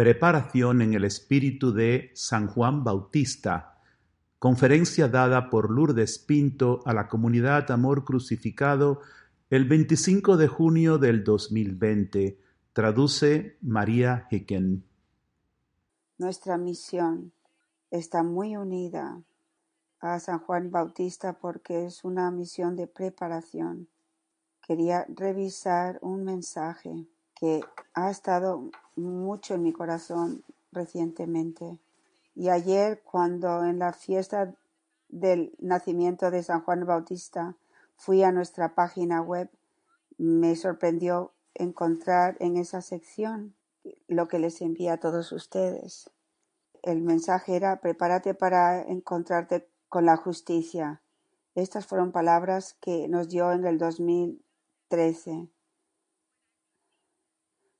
Preparación en el espíritu de San Juan Bautista. Conferencia dada por Lourdes Pinto a la comunidad Amor Crucificado el 25 de junio del 2020. Traduce María Hicken. Nuestra misión está muy unida a San Juan Bautista porque es una misión de preparación. Quería revisar un mensaje que ha estado mucho en mi corazón recientemente. Y ayer, cuando en la fiesta del nacimiento de San Juan Bautista fui a nuestra página web, me sorprendió encontrar en esa sección lo que les envía a todos ustedes. El mensaje era prepárate para encontrarte con la justicia. Estas fueron palabras que nos dio en el 2013.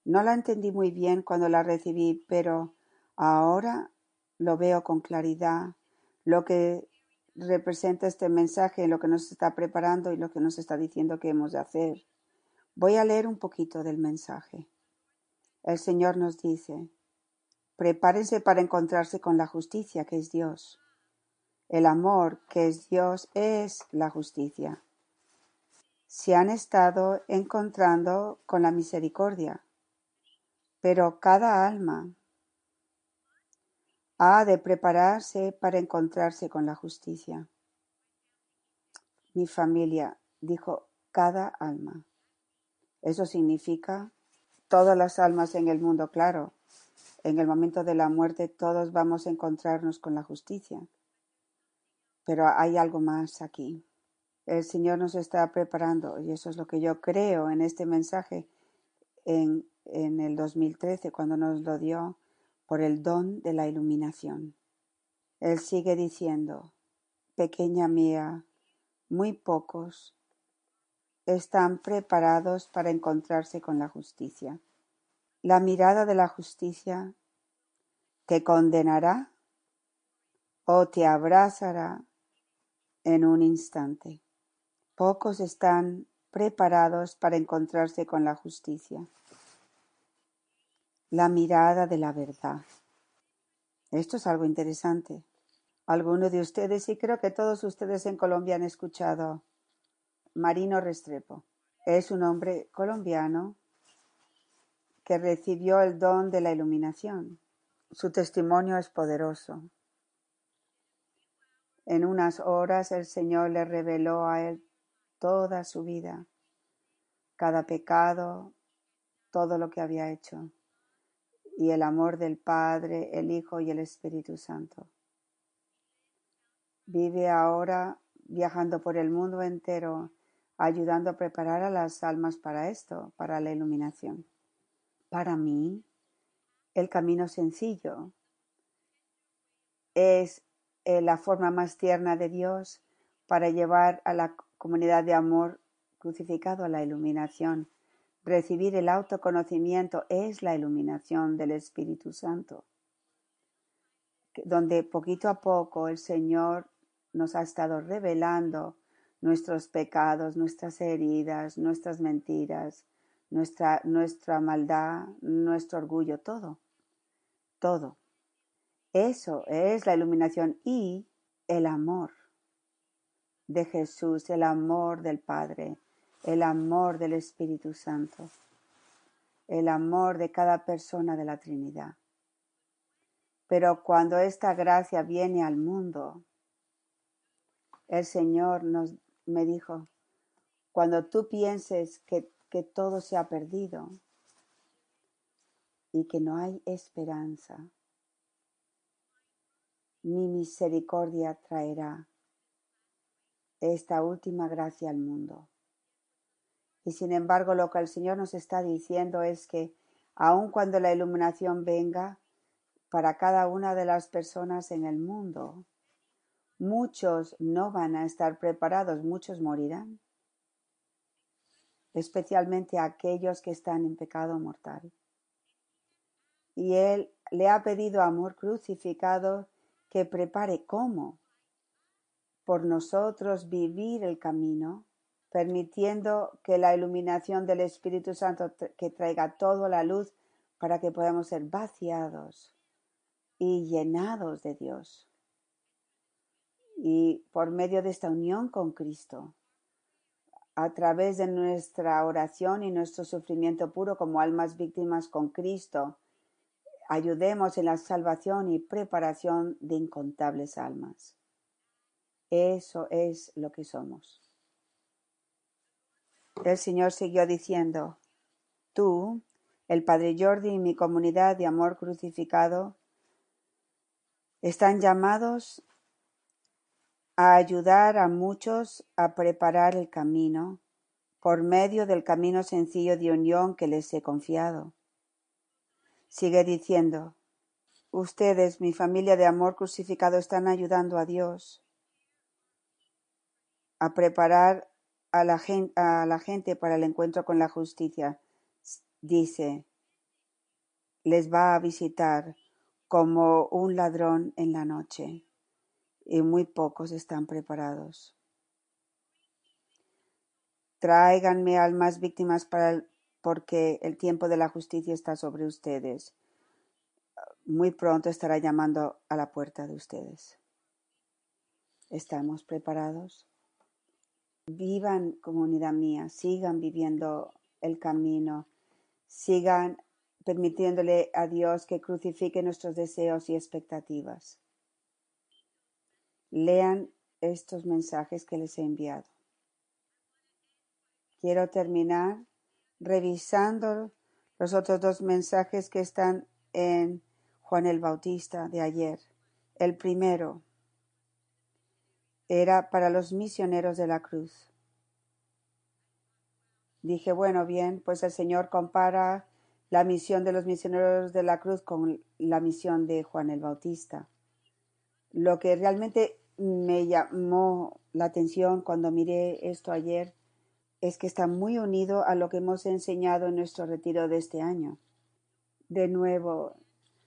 No la entendí muy bien cuando la recibí, pero ahora lo veo con claridad, lo que representa este mensaje, lo que nos está preparando y lo que nos está diciendo que hemos de hacer. Voy a leer un poquito del mensaje. El Señor nos dice, prepárense para encontrarse con la justicia que es Dios. El amor que es Dios es la justicia. Se han estado encontrando con la misericordia, pero cada alma ha de prepararse para encontrarse con la justicia. Mi familia dijo cada alma. Eso significa todas las almas en el mundo, claro. En el momento de la muerte todos vamos a encontrarnos con la justicia. Pero hay algo más aquí. El Señor nos está preparando y eso es lo que yo creo en este mensaje en en el 2013 cuando nos lo dio por el don de la iluminación. Él sigue diciendo, pequeña mía, muy pocos están preparados para encontrarse con la justicia. La mirada de la justicia te condenará o te abrazará en un instante. Pocos están preparados para encontrarse con la justicia la mirada de la verdad. Esto es algo interesante. Algunos de ustedes, y creo que todos ustedes en Colombia han escuchado Marino Restrepo. Es un hombre colombiano que recibió el don de la iluminación. Su testimonio es poderoso. En unas horas el Señor le reveló a él toda su vida, cada pecado, todo lo que había hecho y el amor del Padre, el Hijo y el Espíritu Santo. Vive ahora viajando por el mundo entero, ayudando a preparar a las almas para esto, para la iluminación. Para mí, el camino sencillo es eh, la forma más tierna de Dios para llevar a la comunidad de amor crucificado a la iluminación Recibir el autoconocimiento es la iluminación del Espíritu Santo, donde poquito a poco el Señor nos ha estado revelando nuestros pecados, nuestras heridas, nuestras mentiras, nuestra, nuestra maldad, nuestro orgullo, todo, todo. Eso es la iluminación y el amor de Jesús, el amor del Padre, el amor del Espíritu Santo, el amor de cada persona de la Trinidad. Pero cuando esta gracia viene al mundo, el Señor nos, me dijo, cuando tú pienses que, que todo se ha perdido y que no hay esperanza, mi misericordia traerá esta última gracia al mundo. Y sin embargo, lo que el Señor nos está diciendo es que aun cuando la iluminación venga para cada una de las personas en el mundo, muchos no van a estar preparados, muchos morirán, especialmente aquellos que están en pecado mortal. Y Él le ha pedido amor crucificado que prepare cómo por nosotros vivir el camino permitiendo que la iluminación del Espíritu Santo que traiga todo la luz para que podamos ser vaciados y llenados de Dios. Y por medio de esta unión con Cristo, a través de nuestra oración y nuestro sufrimiento puro como almas víctimas con Cristo, ayudemos en la salvación y preparación de incontables almas. Eso es lo que somos. El Señor siguió diciendo, Tú, el Padre Jordi y mi comunidad de amor crucificado, están llamados a ayudar a muchos a preparar el camino por medio del camino sencillo de unión que les he confiado. Sigue diciendo, ustedes, mi familia de amor crucificado, están ayudando a Dios a preparar a la, gente, para el encuentro con la justicia. Dice, les va a visitar como un ladrón en la noche y muy pocos están preparados. Tráiganme almas víctimas para porque el tiempo de la justicia está sobre ustedes. Muy pronto estará llamando a la puerta de ustedes. ¿Estamos preparados? Vivan, comunidad mía, sigan viviendo el camino, sigan permitiéndole a Dios que crucifique nuestros deseos y expectativas. Lean estos mensajes que les he enviado. Quiero terminar revisando los otros dos mensajes que están en Juan el Bautista de ayer. El primero era para los misioneros de la cruz. Dije, bueno, bien, pues el Señor compara la misión de los misioneros de la cruz con la misión de Juan el Bautista. Lo que realmente me llamó la atención cuando miré esto ayer es que está muy unido a lo que hemos enseñado en nuestro retiro de este año. De nuevo,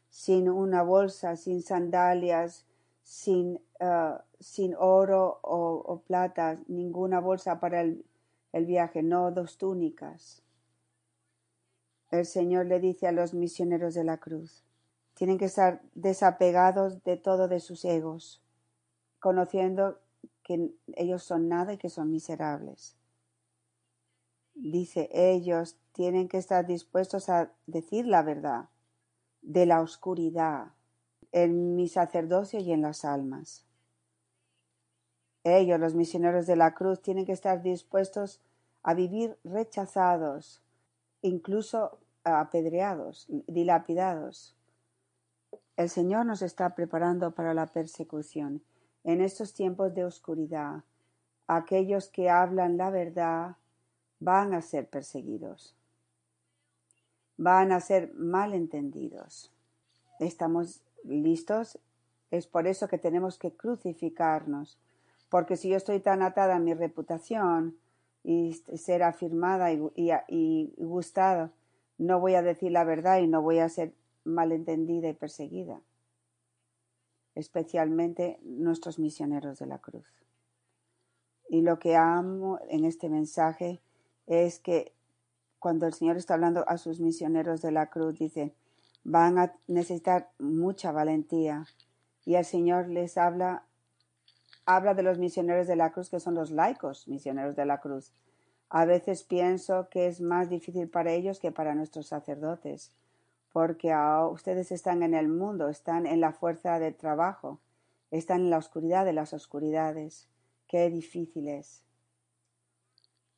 sin una bolsa, sin sandalias, sin, ah, sin oro o, plata, ninguna bolsa para el, el viaje, no dos túnicas. El Señor le dice a los misioneros de la cruz, tienen que estar desapegados de todo de sus egos, conociendo que ellos son nada y que son miserables. Dice, ellos tienen que estar dispuestos a decir la verdad de la oscuridad en mi sacerdocio y en las almas. Ellos, los misioneros de la cruz, tienen que estar dispuestos a vivir rechazados, incluso apedreados, dilapidados. El Señor nos está preparando para la persecución en estos tiempos de oscuridad. Aquellos que hablan la verdad van a ser perseguidos, van a ser malentendidos. ¿Estamos listos? Es por eso que tenemos que crucificarnos, porque si yo estoy tan atada a mi reputación y ser afirmada y, gustada, no voy a decir la verdad y no voy a ser malentendida y perseguida, especialmente nuestros misioneros de la cruz. Y lo que amo en este mensaje es que cuando el Señor está hablando a sus misioneros de la cruz, dice, van a necesitar mucha valentía. Y el Señor les habla, habla de los misioneros de la cruz, que son los laicos misioneros de la cruz. A veces pienso que es más difícil para ellos que para nuestros sacerdotes, porque ustedes están en el mundo, están en la fuerza de trabajo, están en la oscuridad de las oscuridades. Qué difícil es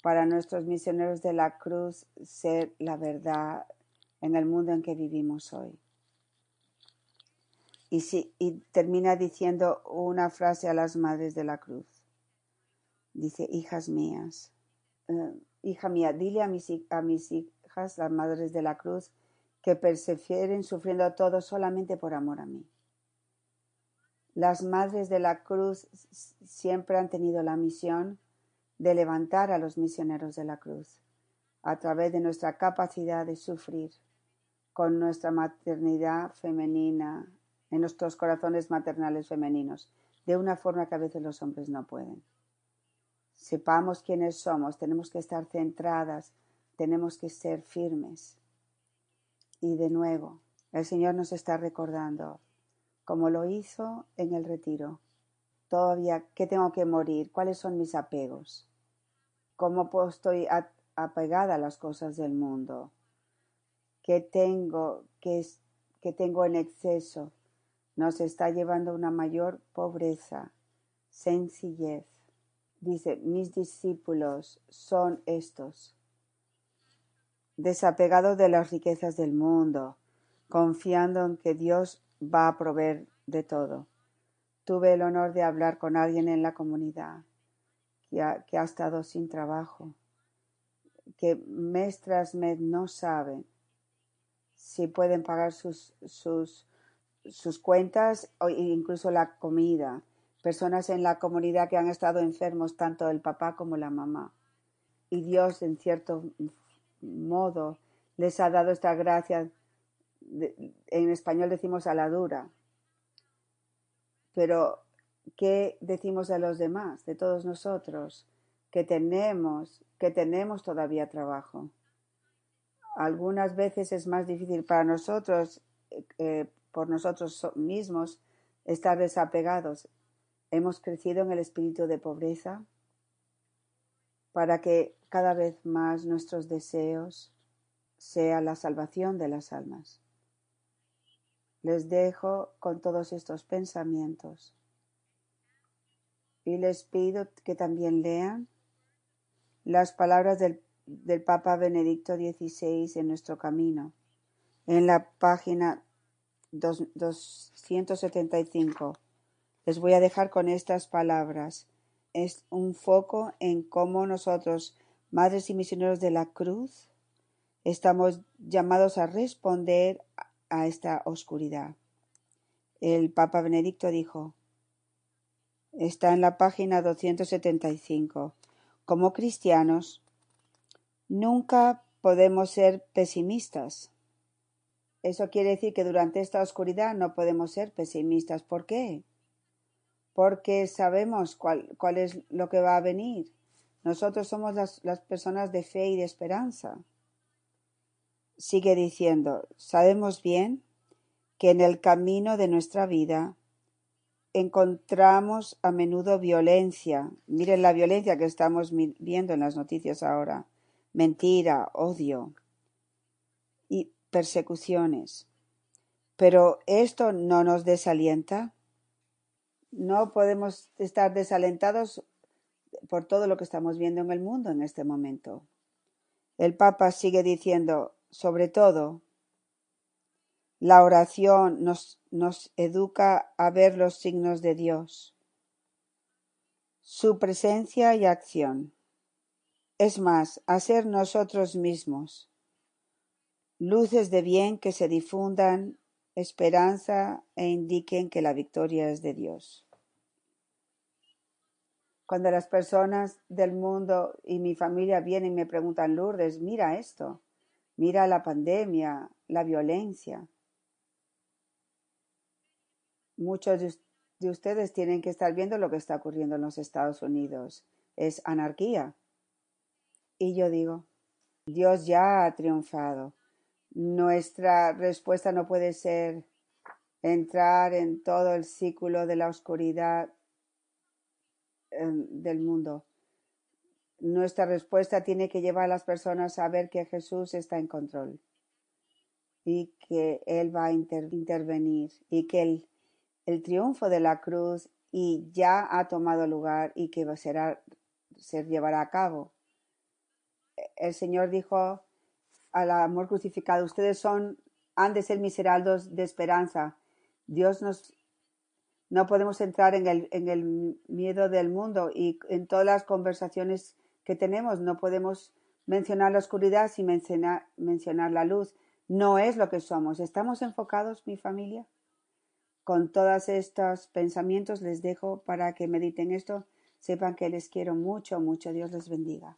para nuestros misioneros de la cruz ser la verdad en el mundo en que vivimos hoy. Y, termina diciendo una frase a las madres de la cruz. Dice, hijas mías, eh, hija mía, dile a mis, a mis hijas, las madres de la cruz, que perseveren sufriendo todo solamente por amor a mí. Las madres de la cruz siempre han tenido la misión de levantar a los misioneros de la cruz, a través de nuestra capacidad de sufrir, con nuestra maternidad femenina, en nuestros corazones maternales femeninos, de una forma que a veces los hombres no pueden. Sepamos quiénes somos, tenemos que estar centradas, tenemos que ser firmes. Y de nuevo, el Señor nos está recordando, como lo hizo en el retiro, todavía, ¿qué tengo que morir? ¿Cuáles son mis apegos? ¿Cómo estoy apegada a las cosas del mundo? ¿Qué tengo, qué, qué tengo en exceso? Nos está llevando a una mayor pobreza, sencillez. Dice, mis discípulos son estos, desapegados de las riquezas del mundo, confiando en que Dios va a proveer de todo. Tuve el honor de hablar con alguien en la comunidad que ha, que ha estado sin trabajo, que mes tras mes no saben si pueden pagar sus, sus, sus cuentas o incluso la comida. Personas en la comunidad que han estado enfermos, tanto el papá como la mamá. Y Dios, en cierto modo, les ha dado esta gracia. en español decimos a la dura. Pero, ¿qué decimos de los demás, de todos nosotros? Que tenemos, que tenemos todavía trabajo algunas veces es más difícil para nosotros, eh, por nosotros mismos, estar desapegados. Hemos crecido en el espíritu de pobreza para que cada vez más nuestros deseos sea la salvación de las almas. Les dejo con todos estos pensamientos y les pido que también lean las palabras del del Papa Benedicto XVI en nuestro camino. En la página 275 les voy a dejar con estas palabras. Es un foco en cómo nosotros, madres y misioneros de la cruz, estamos llamados a responder a esta oscuridad. El Papa Benedicto dijo, está en la página 275, como cristianos, Nunca podemos ser pesimistas. Eso quiere decir que durante esta oscuridad no podemos ser pesimistas. ¿Por qué? Porque sabemos cuál, es lo que va a venir. Nosotros somos las personas de fe y de esperanza. Sigue diciendo, sabemos bien que en el camino de nuestra vida encontramos a menudo violencia. Miren la violencia que estamos viendo en las noticias ahora mentira, odio y persecuciones. Pero esto no nos desalienta. No podemos estar desalentados por todo lo que estamos viendo en el mundo en este momento. El Papa sigue diciendo, sobre todo, la oración nos, nos educa a ver los signos de Dios, su presencia y acción es más, a ser nosotros mismos, luces de bien que se difundan esperanza e indiquen que la victoria es de Dios. Cuando las personas del mundo y mi familia vienen y me preguntan, Lourdes, mira esto, mira la pandemia, la violencia. Muchos de ustedes tienen que estar viendo lo que está ocurriendo en los Estados Unidos. Es anarquía y yo digo, Dios ya ha triunfado. Nuestra respuesta no puede ser entrar en todo el círculo de la oscuridad em, del mundo. Nuestra respuesta tiene que llevar a las personas a ver que Jesús está en control y que Él va a intervenir y que el, el, triunfo de la cruz y ya ha tomado lugar y que será, se llevará a cabo el Señor dijo al amor crucificado, ustedes son, han de ser miserables de esperanza. Dios nos, no podemos entrar en el, en el miedo del mundo y en todas las conversaciones que tenemos no podemos mencionar la oscuridad sin mencionar, mencionar la luz. No es lo que somos. ¿Estamos enfocados, mi familia? Con todos estos pensamientos les dejo para que mediten esto. Sepan que les quiero mucho, mucho. Dios les bendiga.